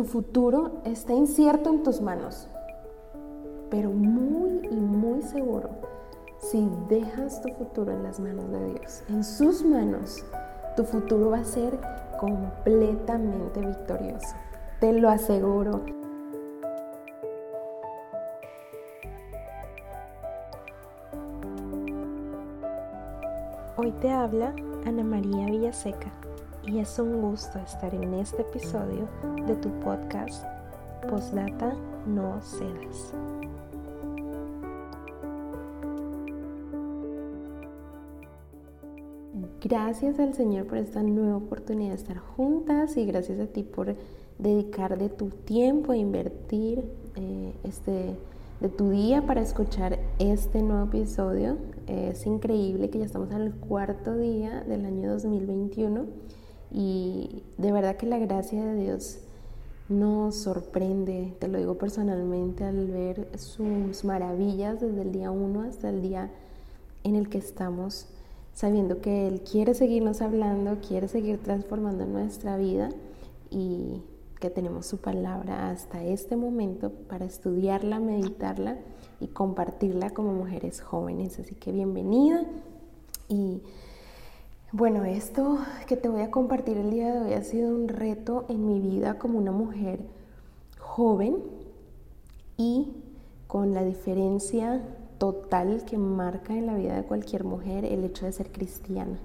tu futuro está incierto en tus manos, pero muy y muy seguro si dejas tu futuro en las manos de Dios, en sus manos, tu futuro va a ser completamente victorioso. Te lo aseguro. Hoy te habla Ana María Villaseca y es un gusto estar en este episodio de tu podcast Postdata No Cedas. Gracias al Señor por esta nueva oportunidad de estar juntas y gracias a ti por dedicar de tu tiempo e invertir eh, este, de tu día para escuchar este nuevo episodio. es increíble que ya estamos al cuarto día del año 2021 y de verdad que la gracia de Dios nos sorprende, te lo digo personalmente, al ver sus maravillas desde el día 1 hasta el día en el que estamos, sabiendo que Él quiere seguirnos hablando, quiere seguir transformando nuestra vida y que tenemos su palabra hasta este momento para estudiarla, meditarla y compartirla como mujeres jóvenes. Así que bienvenida y bueno, esto que te voy a compartir el día de hoy ha sido un reto en mi vida como una mujer joven y con la diferencia total que marca en la vida de cualquier mujer el hecho de ser cristiana.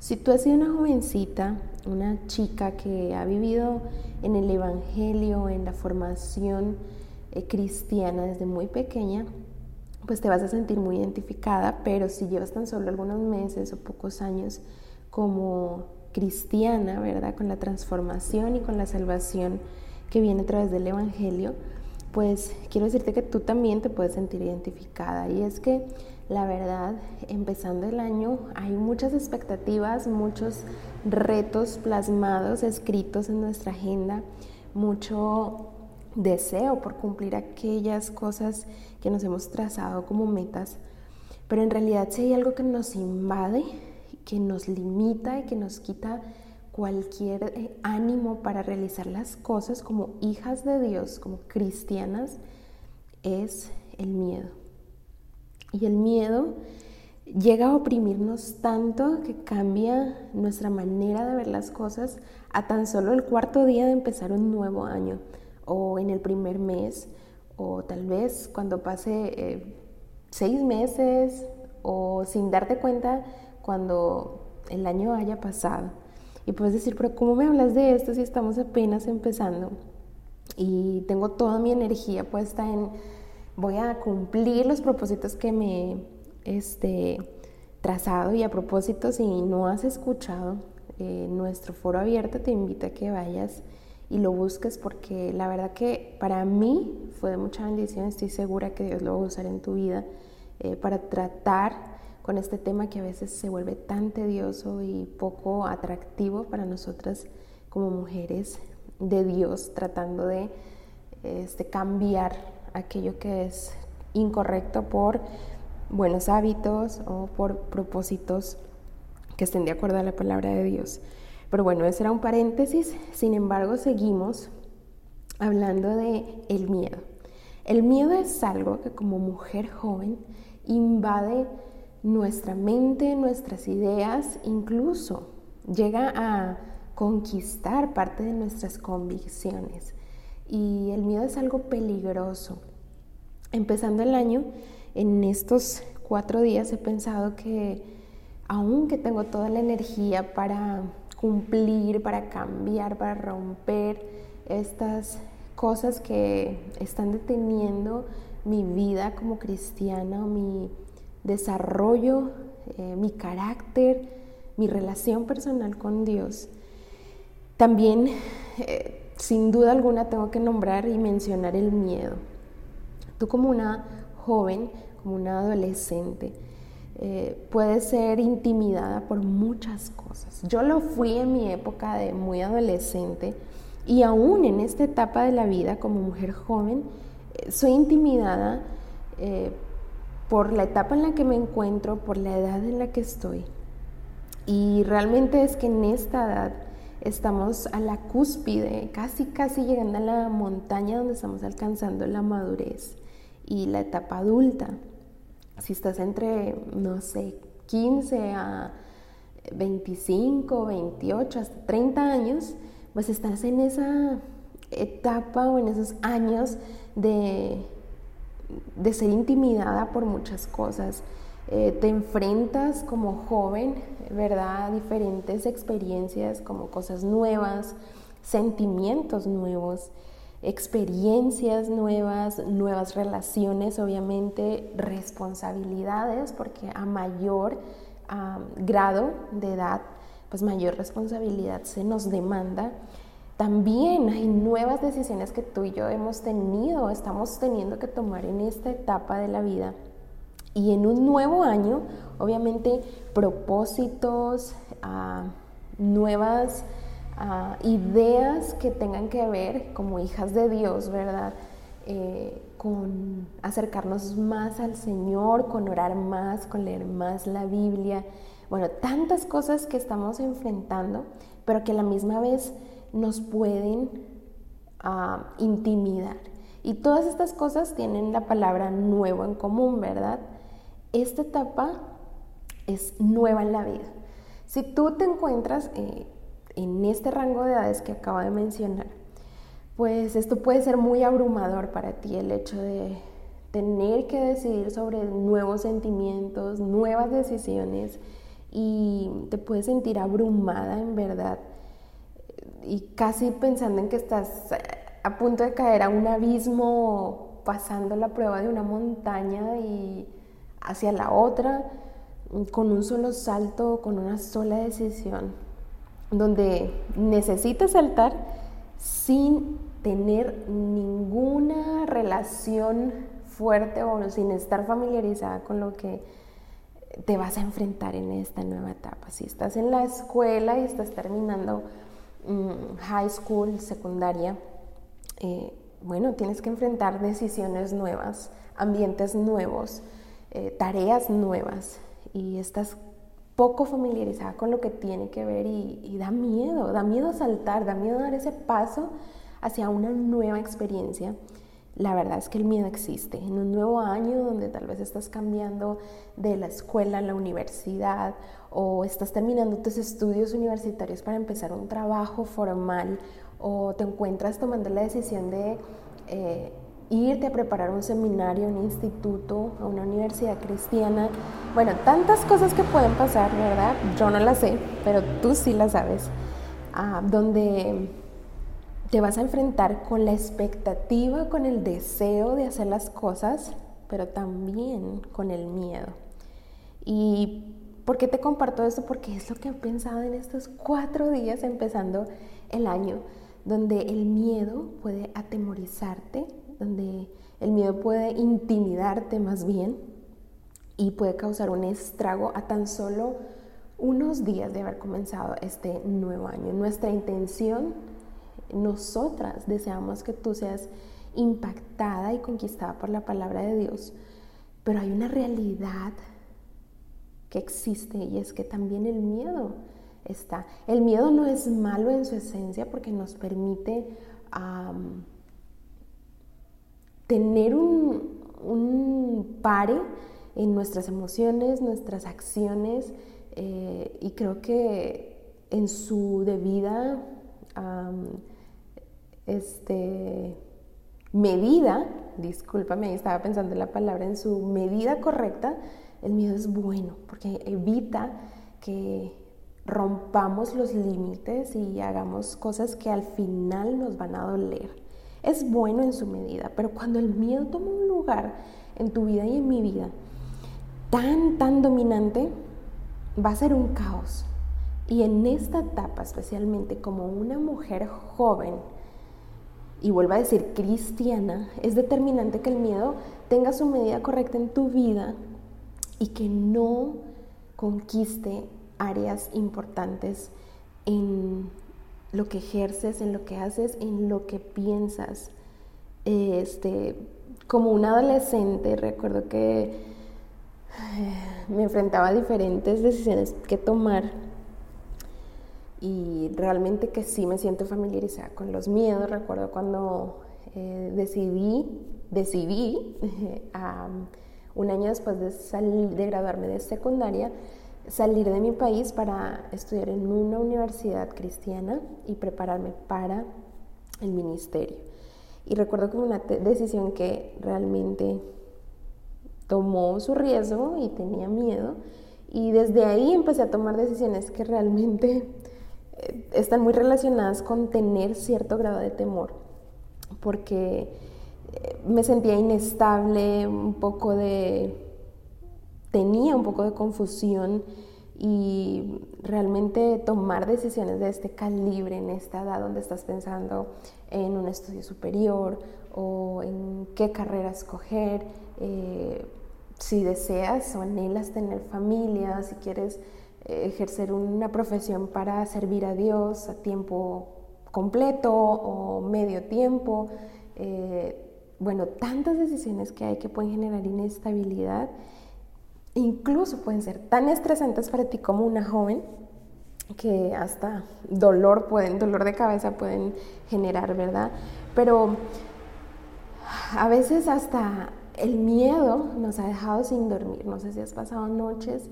Si tú has sido una jovencita, una chica que ha vivido en el Evangelio, en la formación eh, cristiana desde muy pequeña, pues te vas a sentir muy identificada, pero si llevas tan solo algunos meses o pocos años como cristiana, ¿verdad? Con la transformación y con la salvación que viene a través del Evangelio, pues quiero decirte que tú también te puedes sentir identificada. Y es que la verdad, empezando el año, hay muchas expectativas, muchos retos plasmados, escritos en nuestra agenda, mucho deseo por cumplir aquellas cosas que nos hemos trazado como metas, pero en realidad si hay algo que nos invade, que nos limita y que nos quita cualquier eh, ánimo para realizar las cosas como hijas de Dios, como cristianas, es el miedo. Y el miedo llega a oprimirnos tanto que cambia nuestra manera de ver las cosas a tan solo el cuarto día de empezar un nuevo año o en el primer mes o tal vez cuando pase eh, seis meses o sin darte cuenta cuando el año haya pasado. Y puedes decir, pero ¿cómo me hablas de esto si estamos apenas empezando? Y tengo toda mi energía puesta en, voy a cumplir los propósitos que me este, trazado y a propósito, si no has escuchado eh, nuestro foro abierto, te invito a que vayas y lo busques porque la verdad que para mí fue de mucha bendición, estoy segura que Dios lo va a usar en tu vida eh, para tratar con este tema que a veces se vuelve tan tedioso y poco atractivo para nosotras como mujeres de Dios, tratando de este, cambiar aquello que es incorrecto por buenos hábitos o por propósitos que estén de acuerdo a la palabra de Dios. Pero bueno, ese era un paréntesis. Sin embargo, seguimos hablando de el miedo. El miedo es algo que como mujer joven invade nuestra mente, nuestras ideas, incluso llega a conquistar parte de nuestras convicciones. Y el miedo es algo peligroso. Empezando el año, en estos cuatro días he pensado que aunque tengo toda la energía para cumplir, para cambiar, para romper estas cosas que están deteniendo mi vida como cristiana, mi desarrollo, eh, mi carácter, mi relación personal con Dios. También, eh, sin duda alguna, tengo que nombrar y mencionar el miedo. Tú como una joven, como una adolescente, eh, puede ser intimidada por muchas cosas. Yo lo fui en mi época de muy adolescente y aún en esta etapa de la vida como mujer joven, eh, soy intimidada eh, por la etapa en la que me encuentro, por la edad en la que estoy. Y realmente es que en esta edad estamos a la cúspide, casi, casi llegando a la montaña donde estamos alcanzando la madurez y la etapa adulta. Si estás entre, no sé, 15 a 25, 28, hasta 30 años, pues estás en esa etapa o en esos años de, de ser intimidada por muchas cosas. Eh, te enfrentas como joven, ¿verdad? A diferentes experiencias, como cosas nuevas, sentimientos nuevos, experiencias nuevas, nuevas relaciones, obviamente, responsabilidades, porque a mayor grado de edad, pues mayor responsabilidad se nos demanda. También hay nuevas decisiones que tú y yo hemos tenido, estamos teniendo que tomar en esta etapa de la vida. Y en un nuevo año, obviamente, propósitos, ah, nuevas ah, ideas que tengan que ver como hijas de Dios, ¿verdad? Eh, con acercarnos más al Señor, con orar más, con leer más la Biblia. Bueno, tantas cosas que estamos enfrentando, pero que a la misma vez nos pueden ah, intimidar. Y todas estas cosas tienen la palabra nuevo en común, ¿verdad? Esta etapa es nueva en la vida. Si tú te encuentras eh, en este rango de edades que acabo de mencionar, pues esto puede ser muy abrumador para ti, el hecho de tener que decidir sobre nuevos sentimientos, nuevas decisiones y te puedes sentir abrumada en verdad y casi pensando en que estás a punto de caer a un abismo pasando la prueba de una montaña y hacia la otra con un solo salto, con una sola decisión, donde necesitas saltar sin tener ninguna relación fuerte o sin estar familiarizada con lo que te vas a enfrentar en esta nueva etapa. Si estás en la escuela y estás terminando mm, high school, secundaria, eh, bueno, tienes que enfrentar decisiones nuevas, ambientes nuevos, eh, tareas nuevas y estás poco familiarizada con lo que tiene que ver y, da miedo, da miedo saltar, da miedo dar ese paso hacia una nueva experiencia. La verdad es que el miedo existe. En un nuevo año donde tal vez estás cambiando de la escuela a la universidad o estás terminando tus estudios universitarios para empezar un trabajo formal o te encuentras tomando la decisión de eh, irte a preparar un seminario, un instituto, a una universidad cristiana. Bueno, tantas cosas que pueden pasar, ¿verdad? Yo no las sé, pero tú sí las sabes. Ah, donde te vas a enfrentar con la expectativa, con el deseo de hacer las cosas, pero también con el miedo. ¿Y por qué te comparto esto? Porque es lo que he pensado en estos cuatro días empezando el año, donde el miedo puede atemorizarte, donde el miedo puede intimidarte más bien y puede causar un estrago a tan solo unos días de haber comenzado este nuevo año. Nuestra intención, nosotras deseamos que tú seas impactada y conquistada por la palabra de Dios, pero hay una realidad que existe y es que también el miedo está. El miedo no es malo en su esencia porque nos permite tener un, pare en nuestras emociones, nuestras acciones, eh, y creo que en su debida este, medida, discúlpame, estaba pensando en la palabra, en su medida correcta, el miedo es bueno, porque evita que rompamos los límites y hagamos cosas que al final nos van a doler es bueno en su medida, pero cuando el miedo toma un lugar en tu vida y en mi vida tan, tan dominante, va a ser un caos. Y en esta etapa, especialmente como una mujer joven, y vuelvo a decir cristiana, es determinante que el miedo tenga su medida correcta en tu vida y que no conquiste áreas importantes en lo que ejerces, en lo que haces, en lo que piensas. Este, como un adolescente, recuerdo que eh, me enfrentaba a diferentes decisiones que tomar y realmente que sí me siento familiarizada con los miedos. Recuerdo cuando eh, decidí, decidí un año después de, de graduarme de secundaria, salir de mi país para estudiar en una universidad cristiana y prepararme para el ministerio. Y recuerdo que una decisión que realmente tomó su riesgo y tenía miedo. Y desde ahí empecé a tomar decisiones que realmente eh, están muy relacionadas con tener cierto grado de temor, porque eh, me sentía inestable, un poco de... tenía un poco de confusión y realmente tomar decisiones de este calibre en esta edad donde estás pensando en un estudio superior o en qué carrera escoger, eh, si deseas o anhelas tener familia, si quieres eh, ejercer una profesión para servir a Dios a tiempo completo o medio tiempo. Eh, bueno, tantas decisiones que hay que pueden generar inestabilidad incluso pueden ser tan estresantes para ti como una joven que hasta dolor pueden, dolor de cabeza pueden generar, ¿verdad? Pero a veces hasta el miedo nos ha dejado sin dormir. No sé si has pasado noches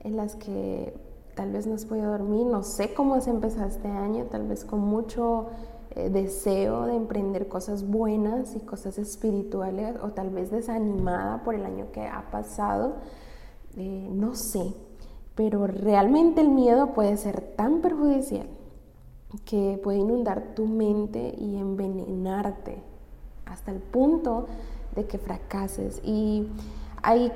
en las que tal vez no has podido dormir, no sé cómo has empezado este año, tal vez con mucho eh, deseo de emprender cosas buenas y cosas espirituales, o tal vez desanimada por el año que ha pasado. Eh, no sé, pero realmente el miedo puede ser tan perjudicial que puede inundar tu mente y envenenarte hasta el punto de que fracases. Y hay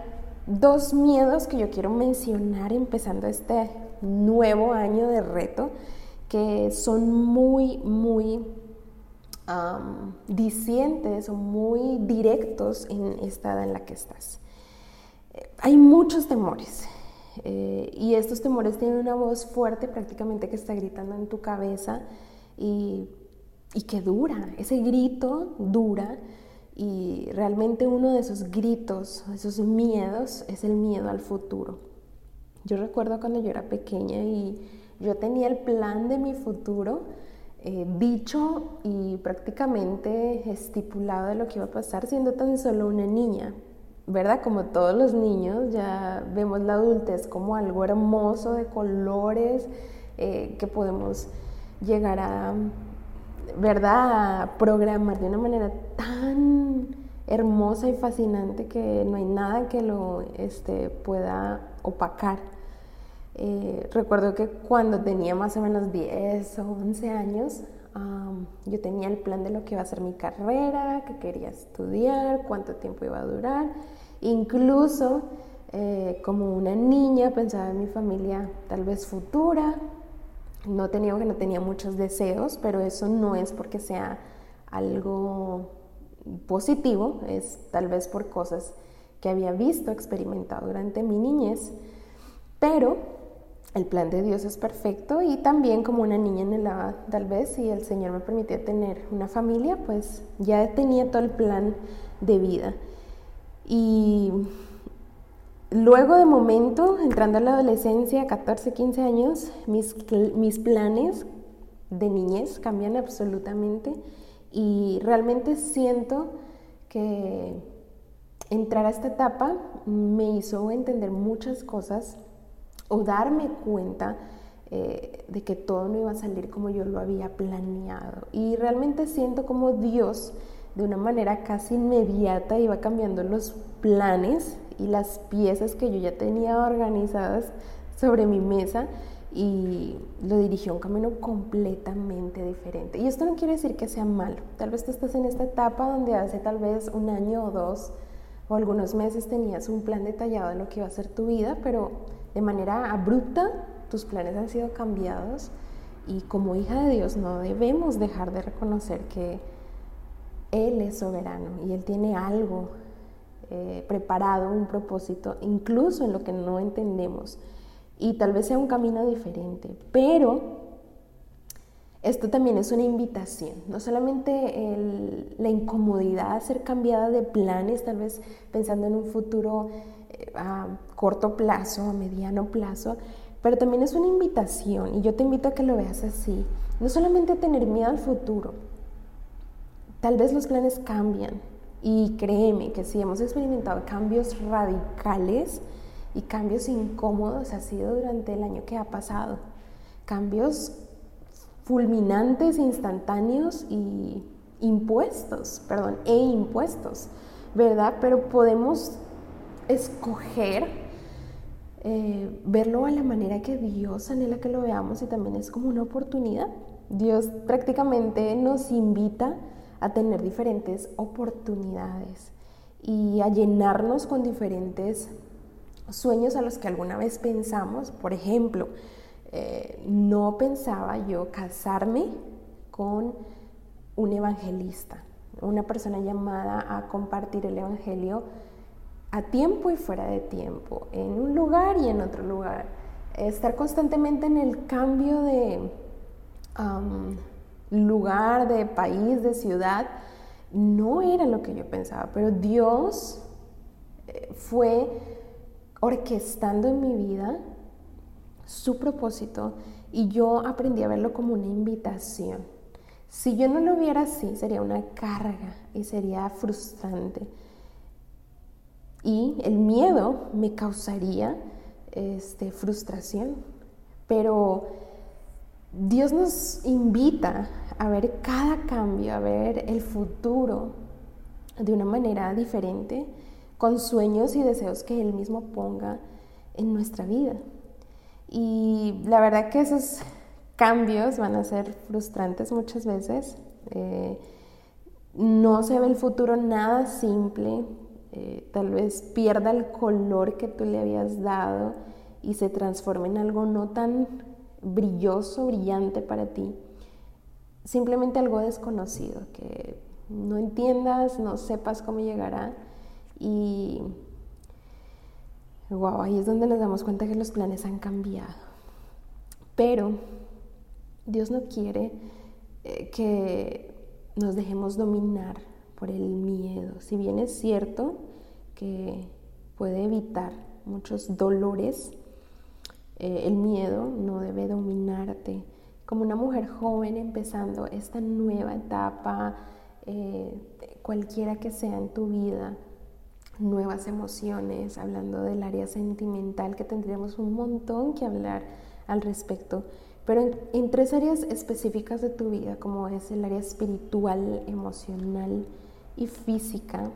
dos miedos que yo quiero mencionar empezando este nuevo año de reto que son muy, muy um, dicientes o muy directos en esta edad en la que estás hay muchos temores eh, y estos temores tienen una voz fuerte prácticamente que está gritando en tu cabeza y, que dura, ese grito dura y realmente uno de esos gritos, esos miedos es el miedo al futuro. Yo recuerdo cuando yo era pequeña y yo tenía el plan de mi futuro eh, dicho y prácticamente estipulado de lo que iba a pasar siendo tan solo una niña. ¿Verdad? Como todos los niños, ya vemos la adultez como algo hermoso de colores eh, que podemos llegar a, ¿verdad? Programar de una manera tan hermosa y fascinante que no hay nada que lo este, pueda opacar. Eh, recuerdo que cuando tenía más o menos 10 o 11 años, yo tenía el plan de lo que iba a ser mi carrera, que quería estudiar, cuánto tiempo iba a durar Incluso eh, como una niña pensaba en mi familia tal vez futura. No tenía que no tenía muchos deseos, pero eso no es porque sea algo positivo, es tal vez por cosas que había visto, experimentado durante mi niñez, pero el plan de Dios es perfecto y también como una niña en el tal vez si el Señor me permitía tener una familia, pues ya tenía todo el plan de vida. Y luego de momento, entrando a la adolescencia, 14, 15 años, mis, mis planes de niñez cambian absolutamente y realmente siento que entrar a esta etapa me hizo entender muchas cosas o darme cuenta eh, de que todo no iba a salir como yo lo había planeado. Y realmente siento como Dios de una manera casi inmediata iba cambiando los planes y las piezas que yo ya tenía organizadas sobre mi mesa y lo dirigió a un camino completamente diferente. Y esto no quiere decir que sea malo. Tal vez tú estás en esta etapa donde hace tal vez un año o dos o algunos meses tenías un plan detallado de lo que iba a ser tu vida, pero de manera abrupta tus planes han sido cambiados y como hija de Dios no debemos dejar de reconocer que él es soberano y Él tiene algo eh, preparado, un propósito, incluso en lo que no entendemos. Y tal vez sea un camino diferente, pero esto también es una invitación, no solamente la incomodidad, ser cambiada de planes, tal vez pensando en un futuro eh, a corto plazo, a mediano plazo, pero también es una invitación y yo te invito a que lo veas así. No solamente tener miedo al futuro, tal vez los planes cambian y créeme que si hemos experimentado cambios radicales y cambios incómodos ha sido durante el año que ha pasado. Cambios fulminantes, instantáneos y impuestos, perdón, e impuestos, ¿verdad? Pero podemos escoger eh, verlo a la manera que Dios anhela que lo veamos y también es como una oportunidad. Dios prácticamente nos invita a tener diferentes oportunidades y a llenarnos con diferentes sueños a los que alguna vez pensamos. Por ejemplo, eh, no pensaba yo casarme con un evangelista, una persona llamada a compartir el Evangelio a tiempo y fuera de tiempo, en un lugar y en otro lugar. Estar constantemente en el cambio de lugar, de país, de ciudad, no era lo que yo pensaba, pero Dios eh, fue orquestando en mi vida su propósito y yo aprendí a verlo como una invitación. Si yo no lo viera así, sería una carga y sería frustrante. Y el miedo me causaría este, frustración. Pero Dios nos invita a ver cada cambio, a ver el futuro de una manera diferente, con sueños y deseos que Él mismo ponga en nuestra vida. Y la verdad que esos cambios van a ser frustrantes muchas veces. Eh, no se ve el futuro nada simple. Eh, tal vez pierda el color que tú le habías dado y se transforme en algo no tan brilloso, brillante para ti. Simplemente algo desconocido, que no entiendas, no sepas cómo llegará. Y wow, ahí es donde nos damos cuenta que los planes han cambiado. Pero Dios no quiere eh, que nos dejemos dominar por el miedo. Si bien es cierto que puede evitar muchos dolores, eh, el miedo no debe dominarte. Como una mujer joven empezando esta nueva etapa, eh, cualquiera que sea en tu vida, nuevas emociones, hablando del área sentimental, que tendríamos un montón que hablar al respecto, pero en, tres áreas específicas de tu vida, como es el área espiritual, emocional y física,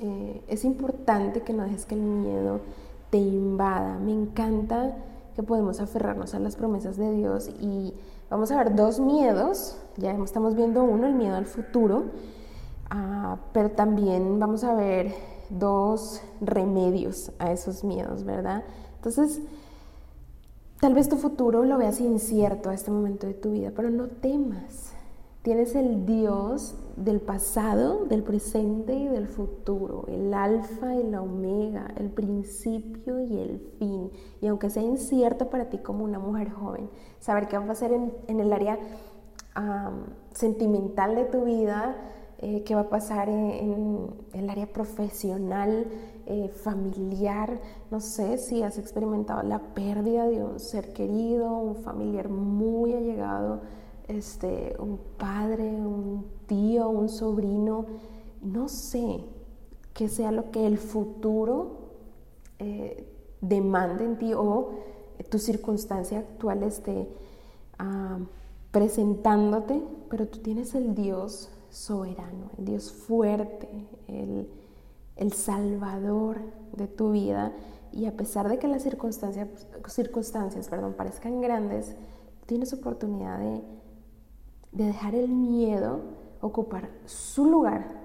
eh, es importante que no dejes que el miedo te invada. Me encanta que podemos aferrarnos a las promesas de Dios y vamos a ver dos miedos, ya estamos viendo uno, el miedo al futuro, ah, pero también vamos a ver dos remedios a esos miedos, ¿verdad? Entonces, Tal vez tu futuro lo veas incierto a este momento de tu vida, pero no temas. Tienes el Dios del pasado, del presente y del futuro, el alfa y la omega, el principio y el fin. Y aunque sea incierto para ti como una mujer joven, saber qué va a pasar en, el área sentimental de tu vida, eh, qué va a pasar en, el área profesional, eh, familiar. No sé si has experimentado la pérdida de un ser querido, un familiar muy allegado, este, un padre, un tío, un sobrino. No sé qué sea lo que el futuro eh, demande en ti o tu circunstancia actual esté ah, presentándote, pero tú tienes el Dios soberano, el Dios fuerte, el, salvador de tu vida. Y a pesar de que las circunstancias, circunstancias perdón, parezcan grandes, tienes oportunidad de, dejar el miedo ocupar su lugar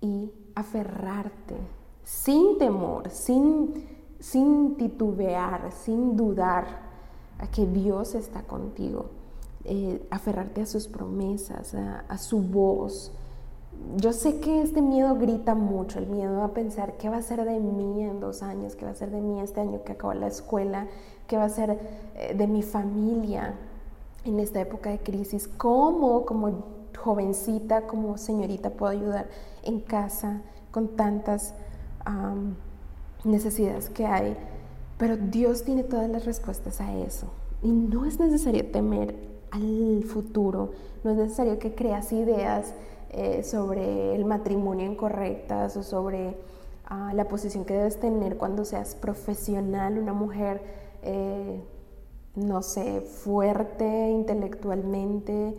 y aferrarte sin temor, sin, sin titubear, sin dudar a que Dios está contigo. Eh, aferrarte a sus promesas, a, su voz. Yo sé que este miedo grita mucho, el miedo a pensar qué va a ser de mí en dos años, qué va a ser de mí este año que acaba la escuela, qué va a ser eh, de mi familia en esta época de crisis, cómo como jovencita, como señorita puedo ayudar en casa con tantas necesidades que hay. Pero Dios tiene todas las respuestas a eso. Y no es necesario temer al futuro, no es necesario que creas ideas eh, sobre el matrimonio incorrectas o sobre ah, la posición que debes tener cuando seas profesional, una mujer, eh, no sé, fuerte intelectualmente,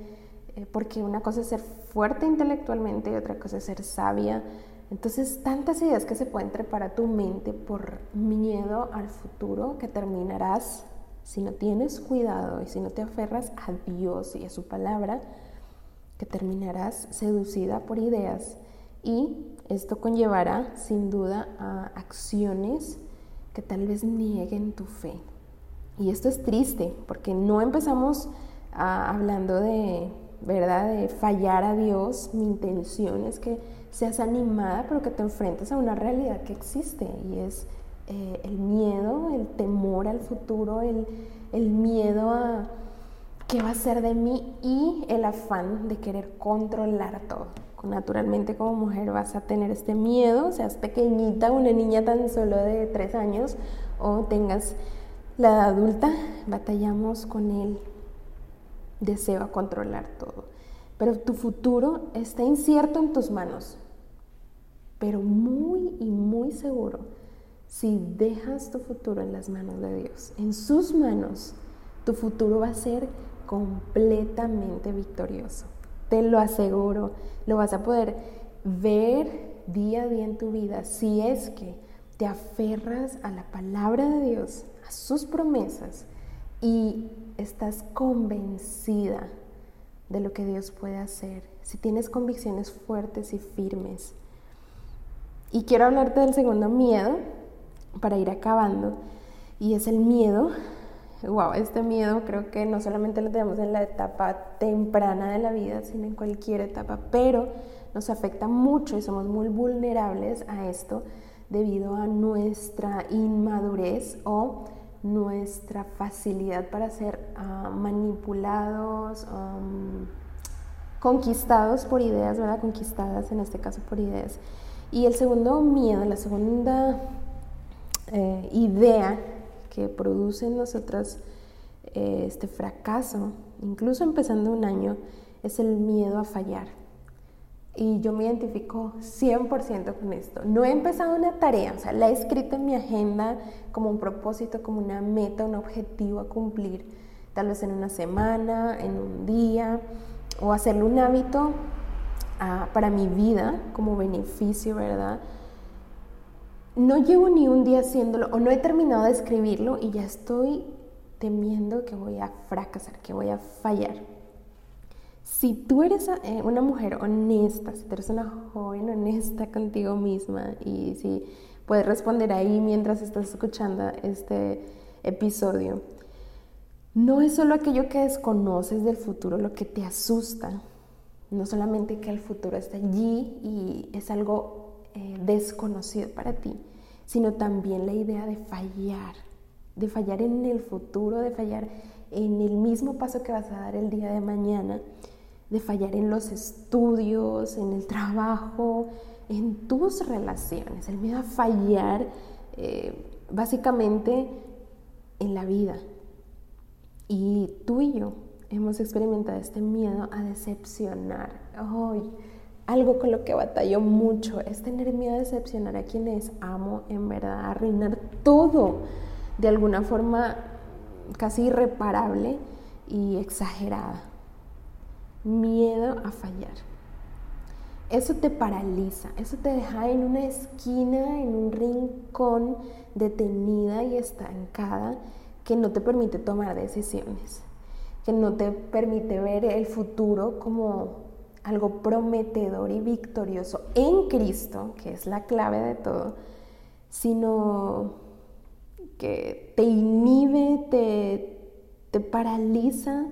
eh, porque una cosa es ser fuerte intelectualmente y otra cosa es ser sabia. Entonces, tantas ideas que se pueden trepar a tu mente por miedo al futuro que terminarás, si no tienes cuidado y si no te aferras a Dios y a su palabra, que terminarás seducida por ideas y esto conllevará sin duda a acciones que tal vez nieguen tu fe. Y esto es triste porque no empezamos ah, hablando de, ¿verdad? De fallar a Dios. Mi intención es que seas animada, pero que te enfrentes a una realidad que existe y es eh, el miedo, el temor al futuro, el, el miedo a qué va a ser de mí y el afán de querer controlar todo. Naturalmente como mujer vas a tener este miedo, seas pequeñita, una niña tan solo de tres años o tengas la adulta, batallamos con el deseo a controlar todo. Pero tu futuro está incierto en tus manos, pero muy y muy seguro si dejas tu futuro en las manos de Dios, en sus manos, tu futuro va a ser completamente victorioso. Te lo aseguro, lo vas a poder ver día a día en tu vida si es que te aferras a la palabra de Dios, sus promesas y estás convencida de lo que Dios puede hacer, si tienes convicciones fuertes y firmes. Y quiero hablarte del segundo miedo para ir acabando, y es el miedo. Wow, este miedo creo que no solamente lo tenemos en la etapa temprana de la vida, sino en cualquier etapa, pero nos afecta mucho y somos muy vulnerables a esto debido a nuestra inmadurez o nuestra facilidad para ser ah, manipulados, um, conquistados por ideas, ¿verdad? Conquistadas en este caso por ideas. Y el segundo miedo, la segunda eh, idea que produce en nosotras eh, este fracaso, incluso empezando un año, es el miedo a fallar. Y yo me identifico 100% con esto. No he empezado una tarea, o sea, la he escrito en mi agenda como un propósito, como una meta, un objetivo a cumplir, tal vez en una semana, en un día, o hacerlo un hábito para mi vida como beneficio, ¿verdad? no llevo ni un día haciéndolo o no he terminado de escribirlo y ya estoy temiendo que voy a fracasar, que voy a fallar. Si tú eres eh, una mujer honesta, si tú eres una joven honesta contigo misma y si puedes responder ahí mientras estás escuchando este episodio, no es solo aquello que desconoces del futuro lo que te asusta, no solamente que el futuro está allí y es algo eh, desconocido para ti, sino también la idea de fallar, de fallar en el futuro, de fallar en el mismo paso que vas a dar el día de mañana, de fallar en los estudios, en el trabajo, en tus relaciones, el miedo a fallar eh, básicamente en la vida. Y tú y yo hemos experimentado este miedo a decepcionar. Hoy algo con lo que batallo mucho es tener miedo a decepcionar a quienes amo, en verdad, arruinar todo de alguna forma casi irreparable y exagerada. Miedo a fallar. Eso te paraliza, eso te deja en una esquina, en un rincón, detenida y estancada, que no te permite tomar decisiones, que no te permite ver el futuro como algo prometedor y victorioso en Cristo, que es la clave de todo, sino que te inhibe, te, te paraliza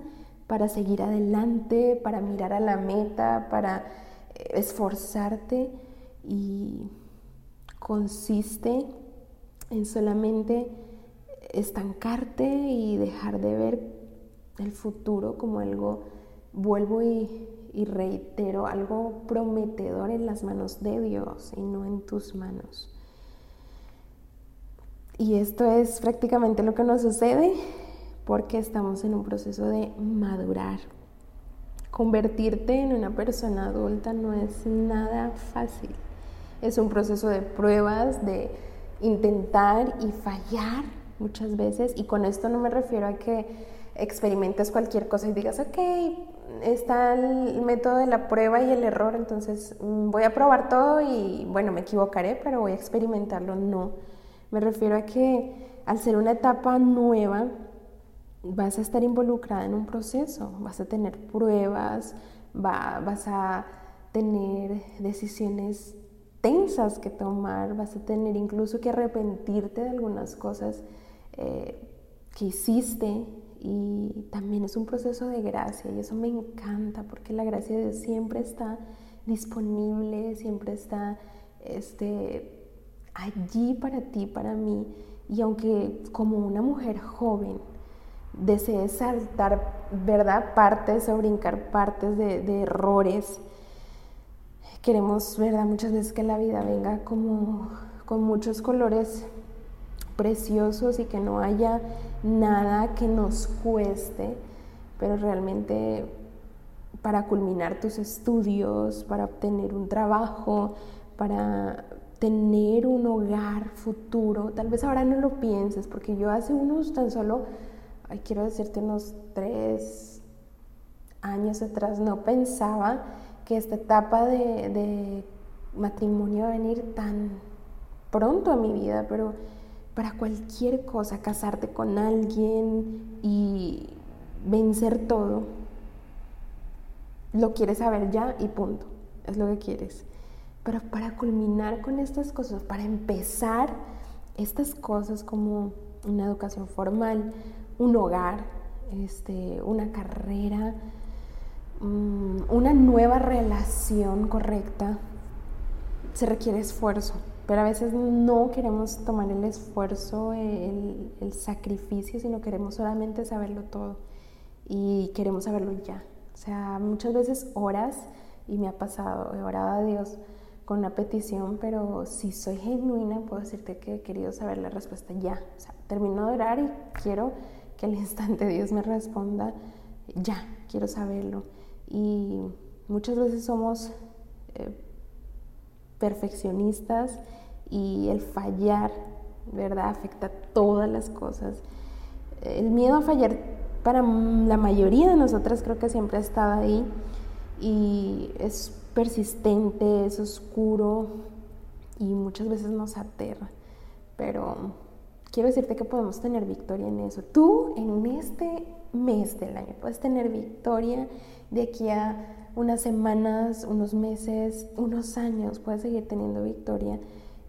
para seguir adelante, para mirar a la meta, para esforzarte y consiste en solamente estancarte y dejar de ver el futuro como algo, vuelvo y y reitero, algo prometedor en las manos de Dios y no en tus manos. Y esto es prácticamente lo que nos sucede porque estamos en un proceso de madurar. Convertirte en una persona adulta no es nada fácil. Es un proceso de pruebas, de intentar y fallar muchas veces. Y con esto no me refiero a que experimentes cualquier cosa y digas, ok, está el método de la prueba y el error, entonces mm, voy a probar todo y bueno, me equivocaré, pero voy a experimentarlo. No, me refiero a que al ser una etapa nueva, vas a estar involucrada en un proceso, vas a tener pruebas, vas a tener decisiones tensas que tomar, vas a tener incluso que arrepentirte de algunas cosas eh, que hiciste. Y también es un proceso de gracia y eso me encanta porque la gracia siempre está disponible, siempre está este, allí para ti, para mí. Y aunque como una mujer joven desees saltar, ¿verdad? Partes o brincar partes de, de errores, queremos, ¿verdad? Muchas veces que la vida venga como con muchos colores preciosos y que no haya nada que nos cueste, pero realmente para culminar tus estudios, para obtener un trabajo, para tener un hogar futuro, tal vez ahora no lo pienses, porque yo hace unos tan solo, quiero decirte unos tres años atrás, no pensaba que esta etapa de, matrimonio va a venir tan pronto a mi vida, pero para cualquier cosa, casarte con alguien y vencer todo, lo quieres saber ya y punto, es lo que quieres. Pero para culminar con estas cosas, para empezar estas cosas como una educación formal, un hogar, este, una carrera, Mm, una nueva relación correcta se requiere esfuerzo, pero a veces no queremos tomar el esfuerzo, el, sacrificio, sino queremos solamente saberlo todo y queremos saberlo ya. O sea, muchas veces horas, y me ha pasado, he orado a Dios con una petición, pero si soy genuina, puedo decirte que he querido saber la respuesta ya. O sea, termino de orar y quiero que al instante Dios me responda ya, quiero saberlo y muchas veces somos eh, perfeccionistas y el fallar, ¿verdad? Afecta todas las cosas. El miedo a fallar para la mayoría de nosotras creo que siempre ha estado ahí y es persistente, es oscuro y muchas veces nos aterra. Pero quiero decirte que podemos tener victoria en eso. Tú en este mes del año puedes tener victoria de aquí a unas semanas, unos meses, unos años, puedes seguir teniendo victoria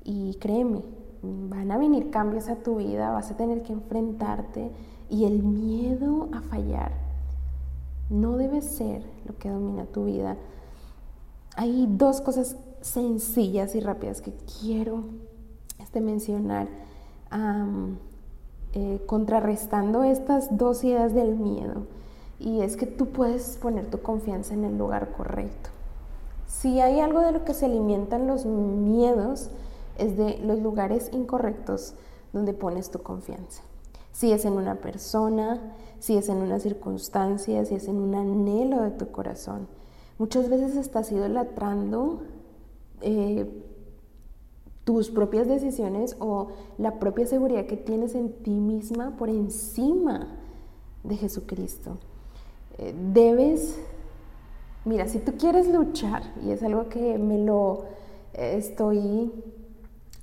y créeme, van a venir cambios a tu vida, vas a tener que enfrentarte y el miedo a fallar no debe ser lo que domina tu vida. Hay dos cosas sencillas y rápidas que quiero este, mencionar, eh, contrarrestando estas dos ideas del miedo y es que tú puedes poner tu confianza en el lugar correcto. Si hay algo de lo que se alimentan los miedos, es de los lugares incorrectos donde pones tu confianza. Si es en una persona, si es en una circunstancia, si es en un anhelo de tu corazón. Muchas veces estás idolatrando eh, tus propias decisiones o la propia seguridad que tienes en ti misma por encima de Jesucristo. Eh, debes, mira, si tú quieres luchar, y es algo que me lo eh, estoy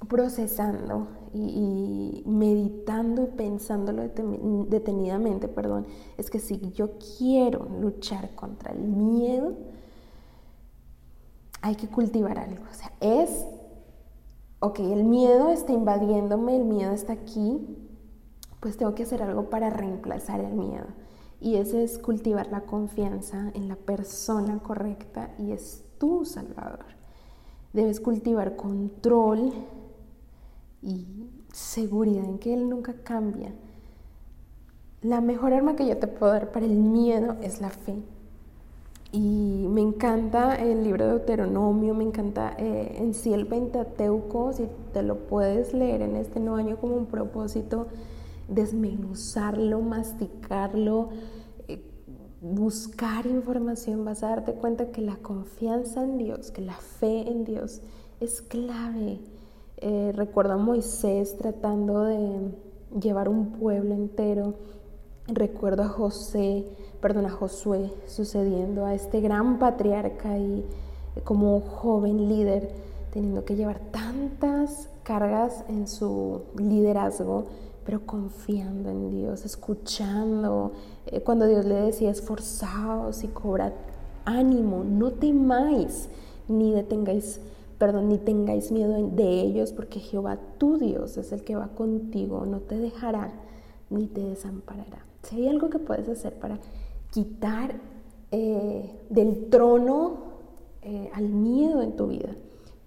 procesando y, meditando y pensándolo detenidamente, perdón, es que si yo quiero luchar contra el miedo, hay que cultivar algo. O sea, es, ok, el miedo está invadiéndome, el miedo está aquí, pues tengo que hacer algo para reemplazar el miedo. Y ese es cultivar la confianza en la persona correcta y es tu Salvador. Debes cultivar control y seguridad en que Él nunca cambia. La mejor arma que yo te puedo dar para el miedo es la fe. Y me encanta el libro de Deuteronomio, me encanta eh, en sí el Pentateuco, si te lo puedes leer en este nuevo año como un propósito, desmenuzarlo, masticarlo, eh, buscar información, vas a darte cuenta que la confianza en Dios, que la fe en Dios es clave. Eh, recuerdo a Moisés tratando de llevar un pueblo entero. Recuerdo a José, perdón, a Josué sucediendo a este gran patriarca y como joven líder teniendo que llevar tantas cargas en su liderazgo, pero confiando en Dios, escuchando. Eh, cuando Dios le decía, esforzaos y cobrad ánimo, no temáis ni detengáis perdón, ni tengáis miedo de ellos, porque Jehová tu Dios es el que va contigo, no te dejará ni te desamparará. Si hay algo que puedes hacer para quitar eh, del trono eh, al miedo en tu vida,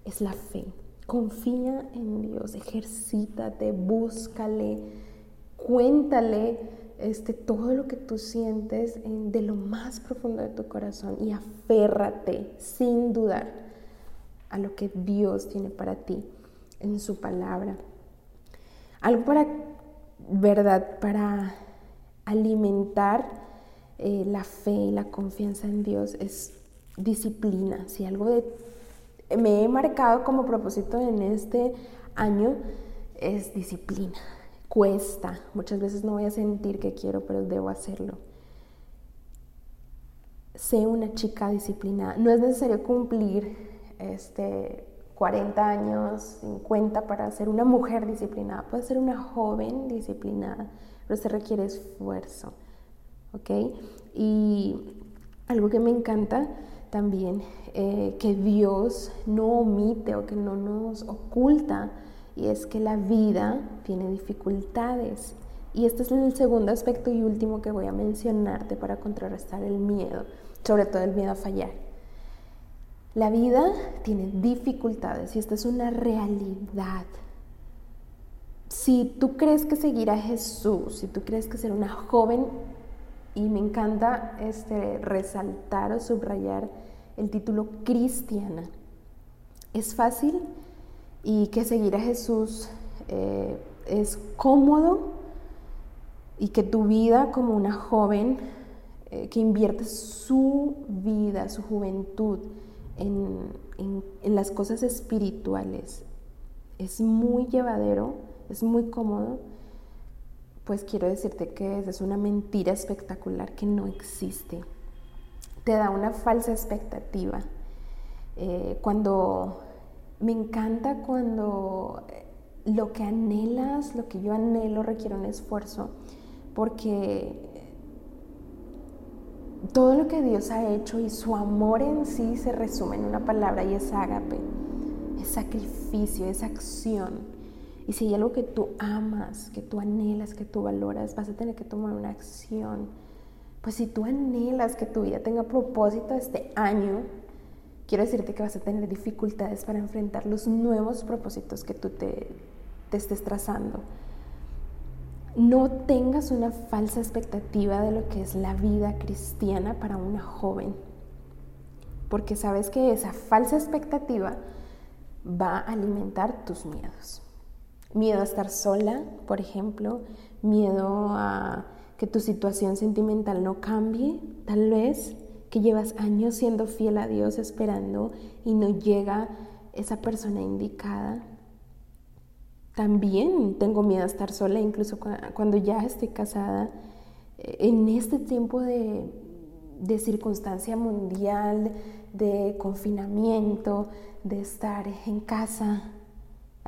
es la fe. Confía en Dios, ejercítate, búscale, cuéntale este, todo lo que tú sientes de lo más profundo de tu corazón y aférrate sin dudar a lo que Dios tiene para ti en su palabra. Algo para, verdad, para alimentar eh, la fe y la confianza en Dios es disciplina. Si algo de, me he marcado como propósito en este año es disciplina. Cuesta. Muchas veces no voy a sentir que quiero, pero debo hacerlo. Sé una chica disciplinada. No es necesario cumplir este, 40 años, 50 para ser una mujer disciplinada, puede ser una joven disciplinada, pero se requiere esfuerzo, ¿ok? Y algo que me encanta también, eh, que Dios no omite o que no nos oculta, y es que la vida tiene dificultades. Y este es el segundo aspecto y último que voy a mencionarte para contrarrestar el miedo, sobre todo el miedo a fallar. La vida tiene dificultades y esta es una realidad. Si tú crees que seguir a Jesús, si tú crees que ser una joven, y me encanta este, resaltar o subrayar el título cristiana, es fácil y que seguir a Jesús eh, es cómodo y que tu vida como una joven eh, que invierte su vida, su juventud, en, las cosas espirituales es muy llevadero, es muy cómodo, pues quiero decirte que es una mentira espectacular que no existe. Te da una falsa expectativa. Eh, cuando me encanta cuando lo que anhelas, lo que yo anhelo requiere un esfuerzo, porque todo lo que Dios ha hecho y su amor en sí se resume en una palabra y es ágape, es sacrificio, es acción. Y si hay algo que tú amas, que tú anhelas, que tú valoras, vas a tener que tomar una acción. Pues si tú anhelas que tu vida tenga propósito este año, quiero decirte que vas a tener dificultades para enfrentar los nuevos propósitos que tú te, te estés trazando no tengas una falsa expectativa de lo que es la vida cristiana para una joven, porque sabes que esa falsa expectativa va a alimentar tus miedos. Miedo a estar sola, por ejemplo, miedo a que tu situación sentimental no cambie, tal vez que llevas años siendo fiel a Dios esperando y no llega esa persona indicada, también tengo miedo a estar sola, incluso cuando ya estoy casada. Eh, en este tiempo de, circunstancia mundial, de confinamiento, de estar en casa,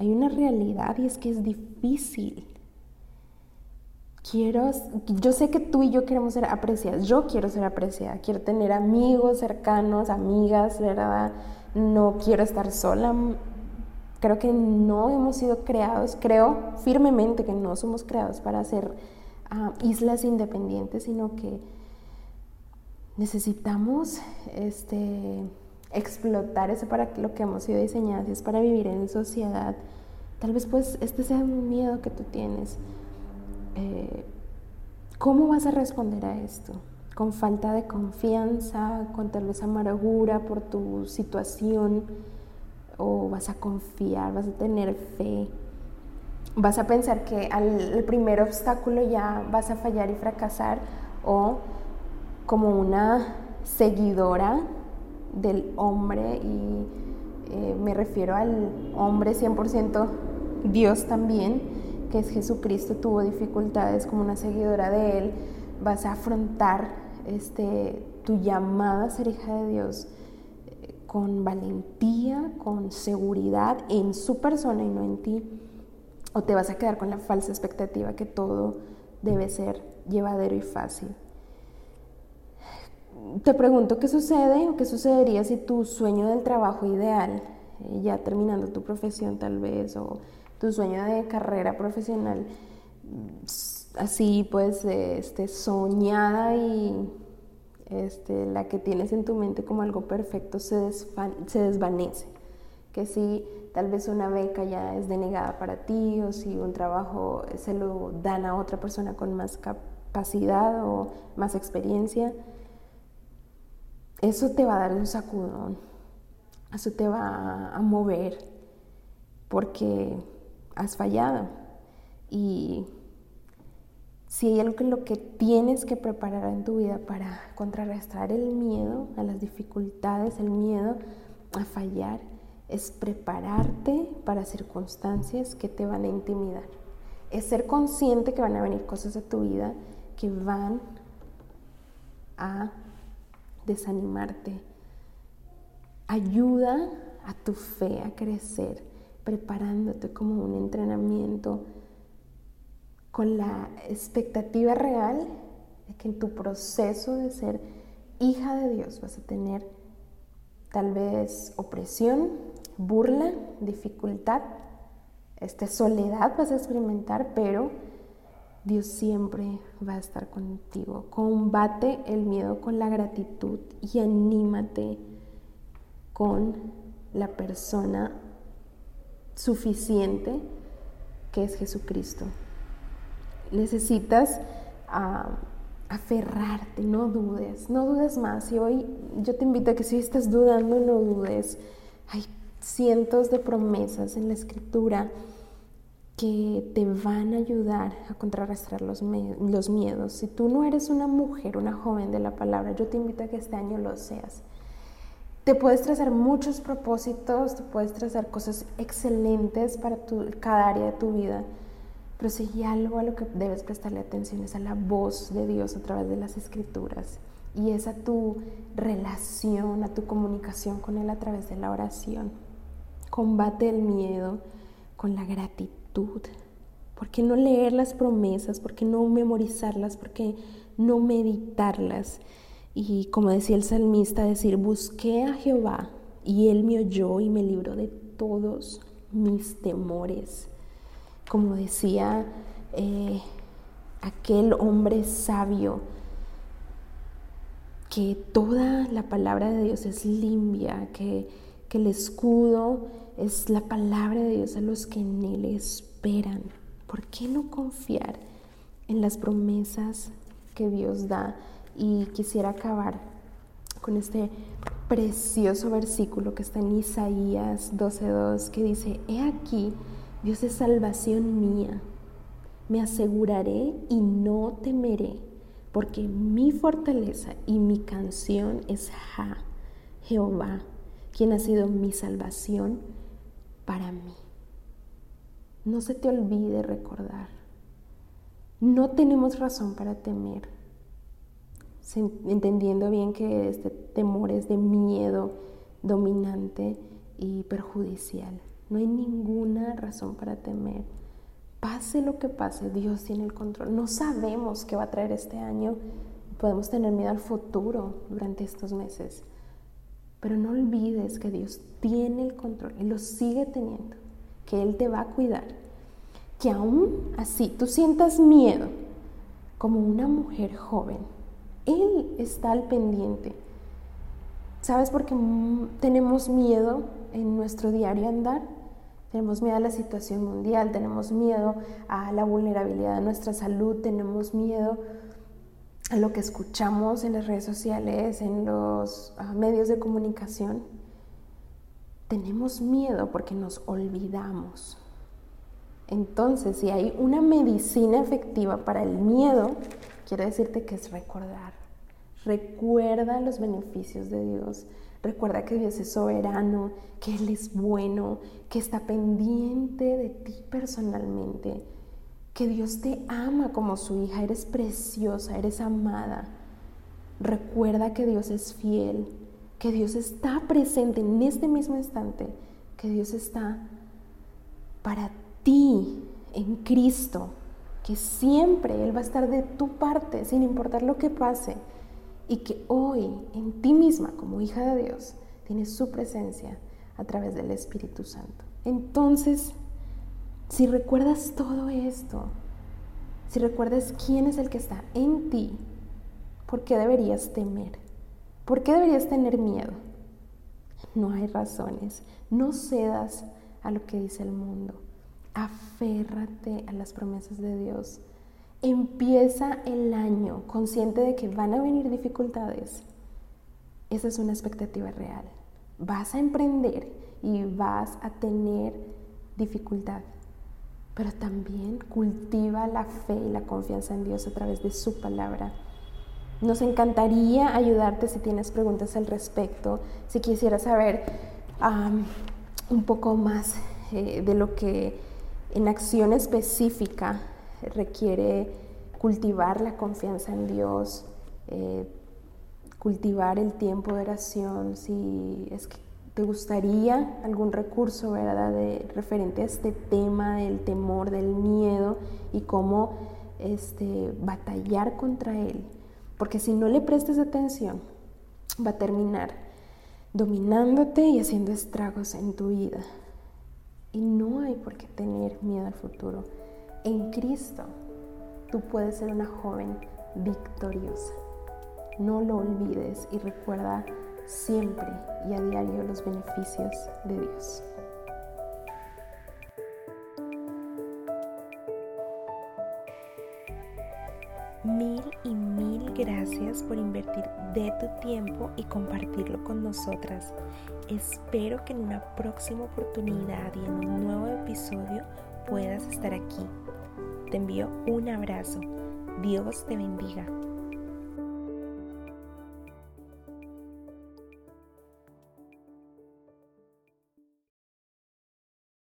hay una realidad y es que es difícil. Quiero, yo sé que tú y yo queremos ser apreciadas, yo quiero ser apreciada, quiero tener amigos cercanos, amigas, ¿verdad? No quiero estar sola, Creo que no hemos sido creados, creo firmemente que no somos creados para ser ah, islas independientes, sino que necesitamos este, explotar eso para lo que hemos sido diseñados, es para vivir en sociedad. Tal vez pues este sea un miedo que tú tienes. Eh, ¿Cómo vas a responder a esto? con falta de confianza, con tal vez amargura por tu situación, o vas a confiar, vas a tener fe, vas a pensar que al primer obstáculo ya vas a fallar y fracasar, o como una seguidora del hombre, y eh, me refiero al hombre 100% Dios también, que es Jesucristo, tuvo dificultades como una seguidora de Él, vas a afrontar este, tu llamada a ser hija de Dios eh, con valentía, con seguridad en su persona y no en ti, o te vas a quedar con la falsa expectativa que todo debe ser llevadero y fácil. Te pregunto qué sucede o qué sucedería si tu sueño del trabajo ideal, eh, ya terminando tu profesión tal vez, o tu sueño de carrera profesional, así pues este, soñada y este, la que tienes en tu mente como algo perfecto se, se desvanece. Que si tal vez una beca ya es denegada para ti o si un trabajo se lo dan a otra persona con más capacidad o más experiencia, eso te va a dar un sacudón, eso te va a mover porque has fallado. Y si hay algo que lo que tienes que preparar en tu vida para contrarrestar el miedo a las dificultades, el miedo a fallar, es prepararte para circunstancias que te van a intimidar. Es ser consciente que van a venir cosas a tu vida que van a desanimarte. Ayuda a tu fe a crecer preparándote como un entrenamiento con la expectativa real de que en tu proceso de ser hija de Dios vas a tener tal vez opresión, burla, dificultad, esta soledad vas a experimentar, pero Dios siempre va a estar contigo. Combate el miedo con la gratitud y anímate con la persona suficiente que es Jesucristo. Necesitas ah, aferrarte, no dudes, no dudes más. Y hoy yo te invito a que si estás dudando, no dudes. Hay cientos de promesas en la escritura que te van a ayudar a contrarrestar los, miedos. Si tú no eres una mujer, una joven de la palabra, yo te invito a que este año lo seas. Te puedes trazar muchos propósitos, te puedes trazar cosas excelentes para tu, cada área de tu vida, pero si hay algo a lo que debes prestarle atención es a la voz de Dios a través de las escrituras y es a tu relación, a tu comunicación con Él a través de la oración. Combate el miedo con la gratitud. ¿Por qué no leer las promesas? ¿Por qué no memorizarlas? ¿Por qué no meditarlas? Y como decía el salmista, decir, busqué a Jehová y él me oyó y me libró de todos mis temores. Como decía eh, aquel hombre sabio, que toda la palabra de Dios es limpia, que, que el escudo es la palabra de Dios a los que en Él esperan. ¿Por qué no confiar en las promesas que Dios da? Y quisiera acabar con este precioso versículo que está en Isaías 12.2 que dice, He aquí, Dios es salvación mía, me aseguraré y no temeré, porque mi fortaleza y mi canción es Ja, Jehová, quien ha sido mi salvación para mí. No se te olvide recordar, no tenemos razón para temer entendiendo bien que este temor es de miedo dominante y perjudicial. No hay ninguna razón para temer. Pase lo que pase, Dios tiene el control. No sabemos qué va a traer este año. Podemos tener miedo al futuro durante estos meses. Pero no olvides que Dios tiene el control y lo sigue teniendo. Que Él te va a cuidar. Que aún así tú sientas miedo como una mujer joven él está al pendiente. ¿Sabes por qué tenemos miedo en nuestro diario andar? Tenemos miedo a la situación mundial, tenemos miedo a la vulnerabilidad de nuestra salud, tenemos miedo a lo que escuchamos en las redes sociales, en los ah, medios de comunicación, tenemos miedo porque nos olvidamos. Entonces, si hay una medicina efectiva para el miedo, quiero decirte que es recordar. Recuerda los beneficios de Dios. Recuerda que Dios es soberano, que Él es bueno, que está pendiente de ti personalmente, que Dios te ama como su hija, eres preciosa, eres amada. Recuerda que Dios es fiel, que Dios está presente en este mismo instante, que Dios está para ti en Cristo, que siempre Él va a estar de tu parte, sin importar lo que pase y que hoy en ti misma como hija de Dios tienes su presencia a través del Espíritu Santo. Entonces, si recuerdas todo esto, si recuerdas quién es el que está en ti, ¿por qué deberías temer? ¿Por qué deberías tener miedo? No hay razones. No cedas a lo que dice el mundo. Aférrate a las promesas de Dios. Empieza el año consciente de que van a venir dificultades. Esa es una expectativa real. Vas a emprender y vas a tener dificultad, pero también cultiva la fe y la confianza en Dios a través de su palabra. Nos encantaría ayudarte si tienes preguntas al respecto, si quisieras saber un poco más eh, de lo que en acción específica requiere cultivar la confianza en Dios, eh, cultivar el tiempo de oración, si es que te gustaría algún recurso ¿verdad? De, referente a este tema del temor, del miedo y cómo este, batallar contra él. Porque si no le prestas atención, va a terminar dominándote y haciendo estragos en tu vida. Y no hay por qué tener miedo al futuro. En Cristo tú puedes ser una joven victoriosa. No lo olvides y recuerda siempre y a diario los beneficios de Dios. Mil y mil gracias por invertir de tu tiempo y compartirlo con nosotras. Espero que en una próxima oportunidad y en un nuevo episodio puedas estar aquí. Te envío un abrazo. Dios te bendiga.